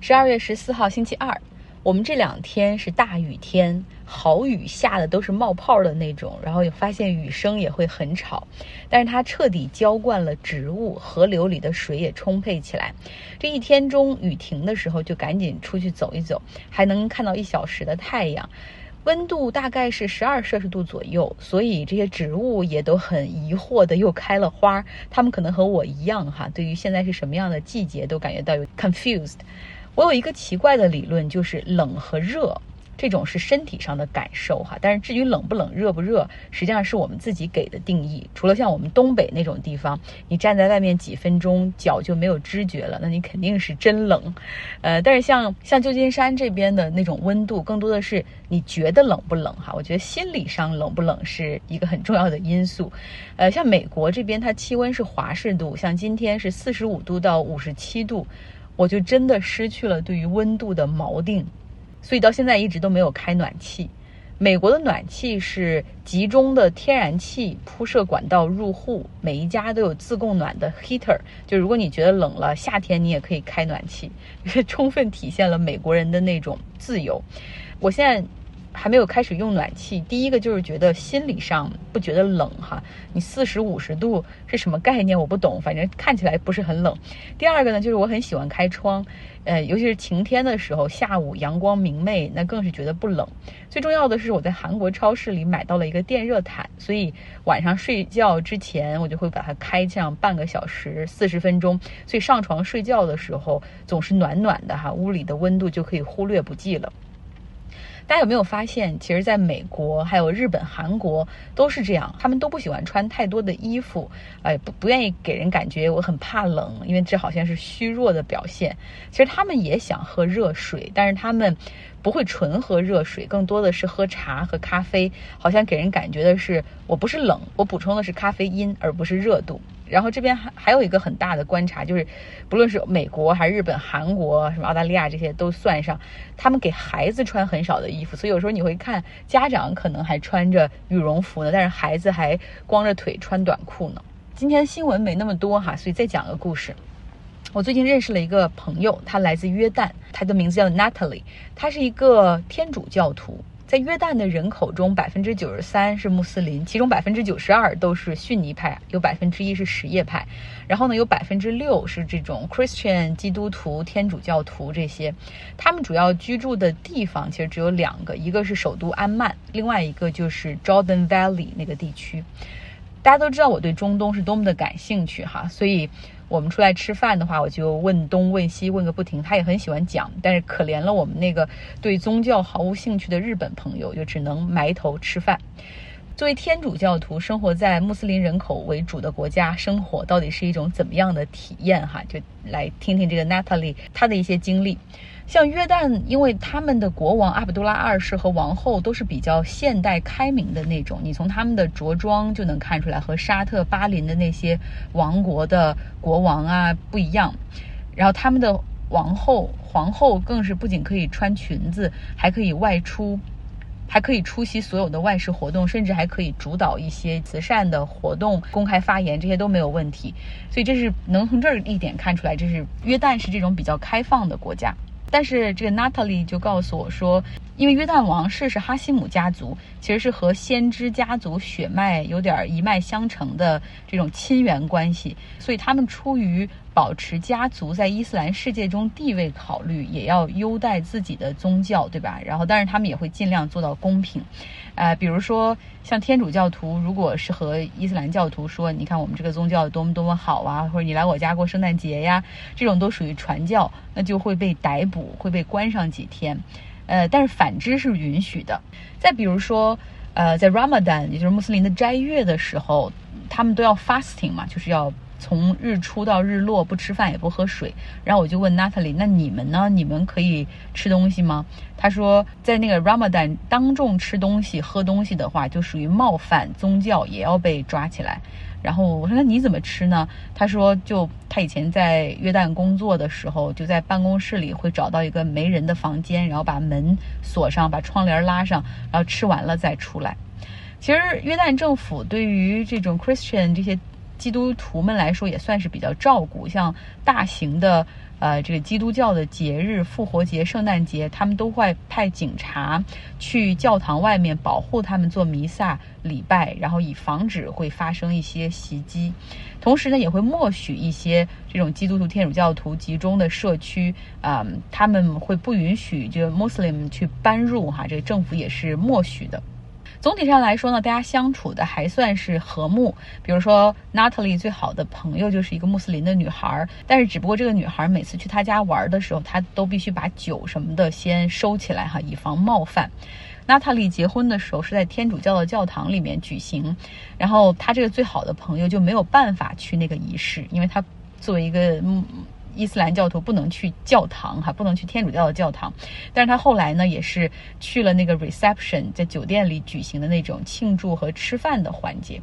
十二月十四号星期二，我们这两天是大雨天，好雨下的都是冒泡的那种，然后也发现雨声也会很吵，但是它彻底浇灌了植物，河流里的水也充沛起来。这一天中雨停的时候，就赶紧出去走一走，还能看到一小时的太阳。温度大概是十二摄氏度左右，所以这些植物也都很疑惑的又开了花。它们可能和我一样哈，对于现在是什么样的季节都感觉到有 confused。我有一个奇怪的理论，就是冷和热。这种是身体上的感受哈，但是至于冷不冷、热不热，实际上是我们自己给的定义。除了像我们东北那种地方，你站在外面几分钟脚就没有知觉了，那你肯定是真冷。呃，但是像像旧金山这边的那种温度，更多的是你觉得冷不冷哈？我觉得心理上冷不冷是一个很重要的因素。呃，像美国这边，它气温是华氏度，像今天是四十五度到五十七度，我就真的失去了对于温度的锚定。所以到现在一直都没有开暖气。美国的暖气是集中的天然气铺设管道入户，每一家都有自供暖的 heater。就如果你觉得冷了，夏天你也可以开暖气，充分体现了美国人的那种自由。我现在。还没有开始用暖气，第一个就是觉得心理上不觉得冷哈，你四十五十度是什么概念？我不懂，反正看起来不是很冷。第二个呢，就是我很喜欢开窗，呃，尤其是晴天的时候，下午阳光明媚，那更是觉得不冷。最重要的是，我在韩国超市里买到了一个电热毯，所以晚上睡觉之前我就会把它开上半个小时、四十分钟，所以上床睡觉的时候总是暖暖的哈，屋里的温度就可以忽略不计了。大家有没有发现，其实在美国、还有日本、韩国都是这样，他们都不喜欢穿太多的衣服，哎，不不愿意给人感觉我很怕冷，因为这好像是虚弱的表现。其实他们也想喝热水，但是他们不会纯喝热水，更多的是喝茶和咖啡，好像给人感觉的是我不是冷，我补充的是咖啡因，而不是热度。然后这边还还有一个很大的观察，就是不论是美国还是日本、韩国、什么澳大利亚这些都算上，他们给孩子穿很少的衣服，所以有时候你会看家长可能还穿着羽绒服呢，但是孩子还光着腿穿短裤呢。今天新闻没那么多哈，所以再讲个故事。我最近认识了一个朋友，他来自约旦，他的名字叫 Natalie，他是一个天主教徒。在约旦的人口中，百分之九十三是穆斯林，其中百分之九十二都是逊尼派，有百分之一是什叶派，然后呢，有百分之六是这种 Christian 基督徒、天主教徒这些。他们主要居住的地方其实只有两个，一个是首都安曼，另外一个就是 Jordan Valley 那个地区。大家都知道我对中东是多么的感兴趣哈，所以。我们出来吃饭的话，我就问东问西问个不停。他也很喜欢讲，但是可怜了我们那个对宗教毫无兴趣的日本朋友，就只能埋头吃饭。作为天主教徒，生活在穆斯林人口为主的国家，生活到底是一种怎么样的体验？哈，就来听听这个 Natalie 她的一些经历。像约旦，因为他们的国王阿卜杜拉二世和王后都是比较现代开明的那种，你从他们的着装就能看出来和沙特、巴林的那些王国的国王啊不一样。然后他们的王后、皇后更是不仅可以穿裙子，还可以外出。还可以出席所有的外事活动，甚至还可以主导一些慈善的活动、公开发言，这些都没有问题。所以这是能从这儿一点看出来，这是约旦是这种比较开放的国家。但是这个 Natalie 就告诉我说，因为约旦王室是哈希姆家族，其实是和先知家族血脉有点一脉相承的这种亲缘关系，所以他们出于。保持家族在伊斯兰世界中地位考虑，也要优待自己的宗教，对吧？然后，但是他们也会尽量做到公平。呃，比如说像天主教徒，如果是和伊斯兰教徒说，你看我们这个宗教多么多么好啊，或者你来我家过圣诞节呀，这种都属于传教，那就会被逮捕，会被关上几天。呃，但是反之是允许的。再比如说，呃，在 Ramadan，也就是穆斯林的斋月的时候，他们都要 fasting 嘛，就是要。从日出到日落不吃饭也不喝水，然后我就问 Natalie，那你们呢？你们可以吃东西吗？他说，在那个 Ramadan 当众吃东西、喝东西的话，就属于冒犯宗教，也要被抓起来。然后我说，那你怎么吃呢？他说，就他以前在约旦工作的时候，就在办公室里会找到一个没人的房间，然后把门锁上，把窗帘拉上，然后吃完了再出来。其实约旦政府对于这种 Christian 这些。基督徒们来说也算是比较照顾，像大型的呃这个基督教的节日，复活节、圣诞节，他们都会派警察去教堂外面保护他们做弥撒礼拜，然后以防止会发生一些袭击。同时呢，也会默许一些这种基督徒、天主教徒集中的社区，啊，他们会不允许这个 Muslim 去搬入哈，这个政府也是默许的。总体上来说呢，大家相处的还算是和睦。比如说，Natalie 最好的朋友就是一个穆斯林的女孩，但是只不过这个女孩每次去她家玩的时候，她都必须把酒什么的先收起来哈，以防冒犯。娜塔莉结婚的时候是在天主教的教堂里面举行，然后她这个最好的朋友就没有办法去那个仪式，因为她作为一个。伊斯兰教徒不能去教堂哈，不能去天主教的教堂。但是他后来呢，也是去了那个 reception，在酒店里举行的那种庆祝和吃饭的环节。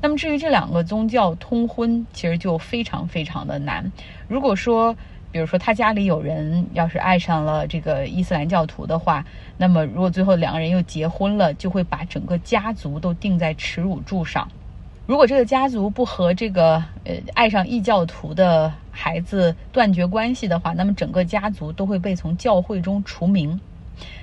那么至于这两个宗教通婚，其实就非常非常的难。如果说，比如说他家里有人要是爱上了这个伊斯兰教徒的话，那么如果最后两个人又结婚了，就会把整个家族都钉在耻辱柱上。如果这个家族不和这个呃爱上异教徒的孩子断绝关系的话，那么整个家族都会被从教会中除名。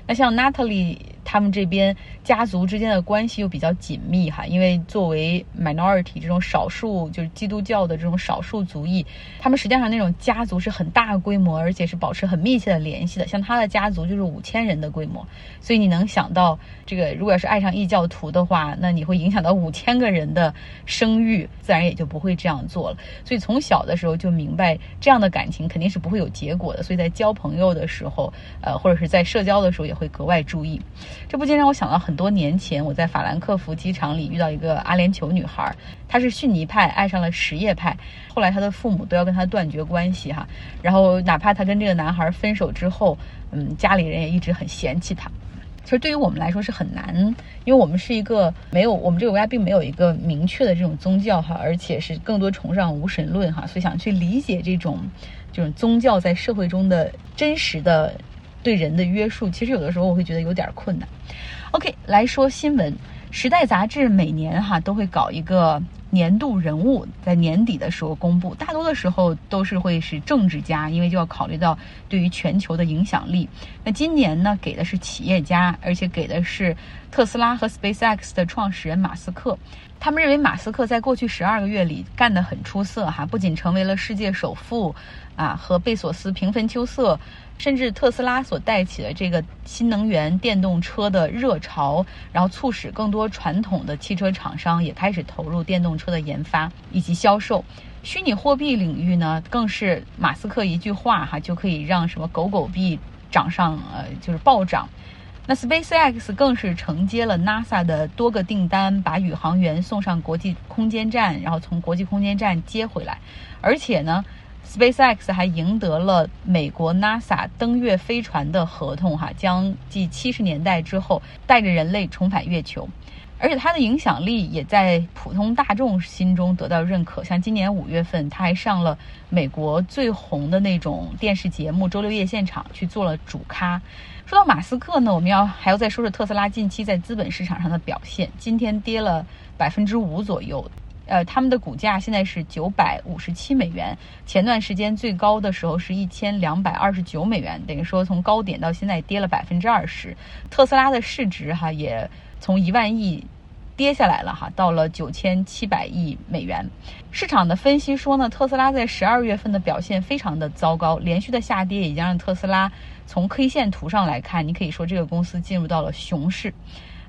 那像 Natalie。他们这边家族之间的关系又比较紧密哈，因为作为 minority 这种少数，就是基督教的这种少数族裔，他们实际上那种家族是很大规模，而且是保持很密切的联系的。像他的家族就是五千人的规模，所以你能想到这个，如果要是爱上异教徒的话，那你会影响到五千个人的声誉，自然也就不会这样做了。所以从小的时候就明白，这样的感情肯定是不会有结果的。所以在交朋友的时候，呃，或者是在社交的时候，也会格外注意。这不禁让我想到很多年前我在法兰克福机场里遇到一个阿联酋女孩，她是逊尼派，爱上了什叶派，后来她的父母都要跟她断绝关系哈，然后哪怕她跟这个男孩分手之后，嗯，家里人也一直很嫌弃她。其实对于我们来说是很难，因为我们是一个没有我们这个国家并没有一个明确的这种宗教哈，而且是更多崇尚无神论哈，所以想去理解这种这种宗教在社会中的真实的。对人的约束，其实有的时候我会觉得有点困难。OK，来说新闻，《时代》杂志每年哈都会搞一个年度人物，在年底的时候公布，大多的时候都是会是政治家，因为就要考虑到对于全球的影响力。那今年呢，给的是企业家，而且给的是特斯拉和 SpaceX 的创始人马斯克。他们认为马斯克在过去十二个月里干得很出色哈，不仅成为了世界首富，啊，和贝索斯平分秋色。甚至特斯拉所带起的这个新能源电动车的热潮，然后促使更多传统的汽车厂商也开始投入电动车的研发以及销售。虚拟货币领域呢，更是马斯克一句话哈就可以让什么狗狗币涨上呃就是暴涨。那 SpaceX 更是承接了 NASA 的多个订单，把宇航员送上国际空间站，然后从国际空间站接回来，而且呢。SpaceX 还赢得了美国 NASA 登月飞船的合同，哈，将继七十年代之后带着人类重返月球，而且它的影响力也在普通大众心中得到认可。像今年五月份，他还上了美国最红的那种电视节目《周六夜现场》去做了主咖。说到马斯克呢，我们要还要再说说特斯拉近期在资本市场上的表现，今天跌了百分之五左右。呃，他们的股价现在是九百五十七美元，前段时间最高的时候是一千两百二十九美元，等于说从高点到现在跌了百分之二十。特斯拉的市值哈也从一万亿跌下来了哈，到了九千七百亿美元。市场的分析说呢，特斯拉在十二月份的表现非常的糟糕，连续的下跌已经让特斯拉从 K 线图上来看，你可以说这个公司进入到了熊市。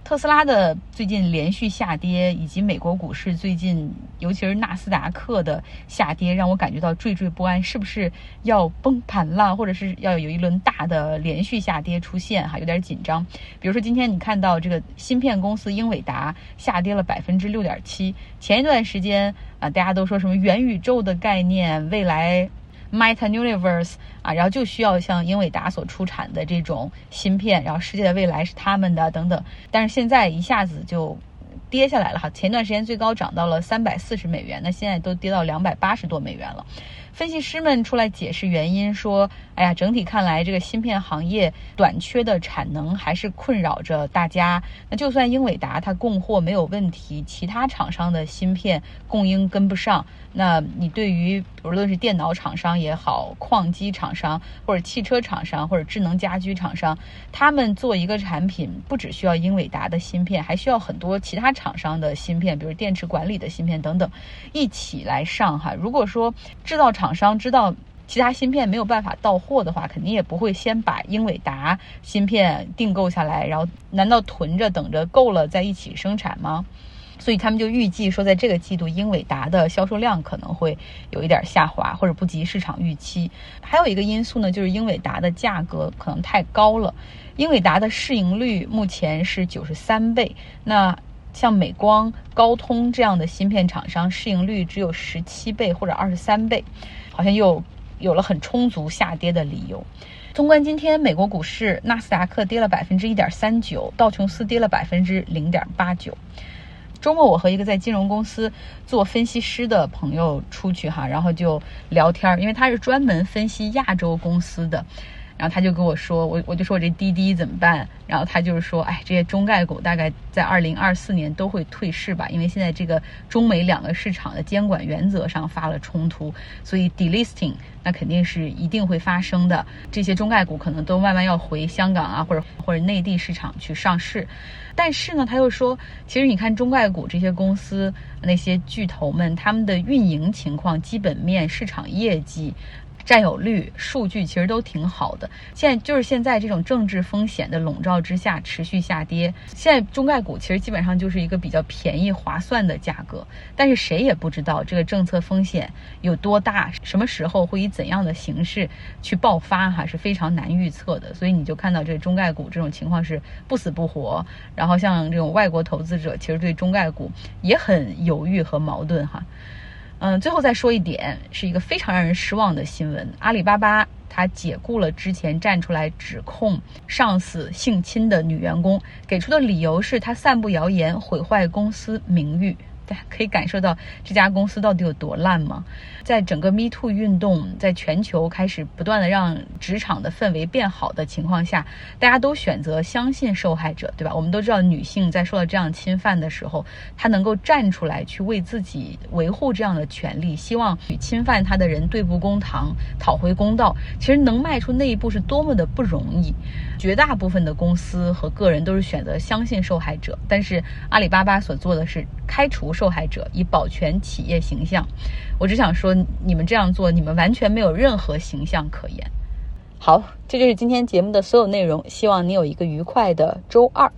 特斯拉的最近连续下跌，以及美国股市最近，尤其是纳斯达克的下跌，让我感觉到惴惴不安，是不是要崩盘了，或者是要有一轮大的连续下跌出现？哈，有点紧张。比如说今天你看到这个芯片公司英伟达下跌了百分之六点七，前一段时间啊，大家都说什么元宇宙的概念，未来。Meta Universe 啊，然后就需要像英伟达所出产的这种芯片，然后世界的未来是他们的等等。但是现在一下子就跌下来了哈，前段时间最高涨到了三百四十美元，那现在都跌到两百八十多美元了。分析师们出来解释原因，说：“哎呀，整体看来，这个芯片行业短缺的产能还是困扰着大家。那就算英伟达它供货没有问题，其他厂商的芯片供应跟不上，那你对于无论是电脑厂商也好，矿机厂商或者汽车厂商或者智能家居厂商，他们做一个产品，不只需要英伟达的芯片，还需要很多其他厂商的芯片，比如电池管理的芯片等等，一起来上哈。如果说制造厂厂商知道其他芯片没有办法到货的话，肯定也不会先把英伟达芯片订购下来，然后难道囤着等着够了再一起生产吗？所以他们就预计说，在这个季度，英伟达的销售量可能会有一点下滑，或者不及市场预期。还有一个因素呢，就是英伟达的价格可能太高了。英伟达的市盈率目前是九十三倍，那像美光、高通这样的芯片厂商，市盈率只有十七倍或者二十三倍，好像又有了很充足下跌的理由。纵观今天美国股市，纳斯达克跌了百分之一点三九，道琼斯跌了百分之零点八九。周末我和一个在金融公司做分析师的朋友出去哈，然后就聊天，因为他是专门分析亚洲公司的。然后他就跟我说，我我就说我这滴滴怎么办？然后他就是说，哎，这些中概股大概在二零二四年都会退市吧，因为现在这个中美两个市场的监管原则上发了冲突，所以 delisting 那肯定是一定会发生的。这些中概股可能都慢慢要回香港啊，或者或者内地市场去上市。但是呢，他又说，其实你看中概股这些公司那些巨头们，他们的运营情况、基本面、市场业绩。占有率数据其实都挺好的，现在就是现在这种政治风险的笼罩之下持续下跌。现在中概股其实基本上就是一个比较便宜划算的价格，但是谁也不知道这个政策风险有多大，什么时候会以怎样的形式去爆发，哈是非常难预测的。所以你就看到这中概股这种情况是不死不活，然后像这种外国投资者其实对中概股也很犹豫和矛盾，哈。嗯，最后再说一点，是一个非常让人失望的新闻。阿里巴巴他解雇了之前站出来指控上司性侵的女员工，给出的理由是她散布谣言，毁坏公司名誉。大家可以感受到这家公司到底有多烂吗？在整个 Me Too 运动在全球开始不断的让职场的氛围变好的情况下，大家都选择相信受害者，对吧？我们都知道，女性在受到这样侵犯的时候，她能够站出来去为自己维护这样的权利，希望与侵犯她的人对簿公堂，讨回公道。其实能迈出那一步是多么的不容易。绝大部分的公司和个人都是选择相信受害者，但是阿里巴巴所做的是开除受害者，以保全企业形象。我只想说，你们这样做，你们完全没有任何形象可言。好，这就是今天节目的所有内容，希望你有一个愉快的周二。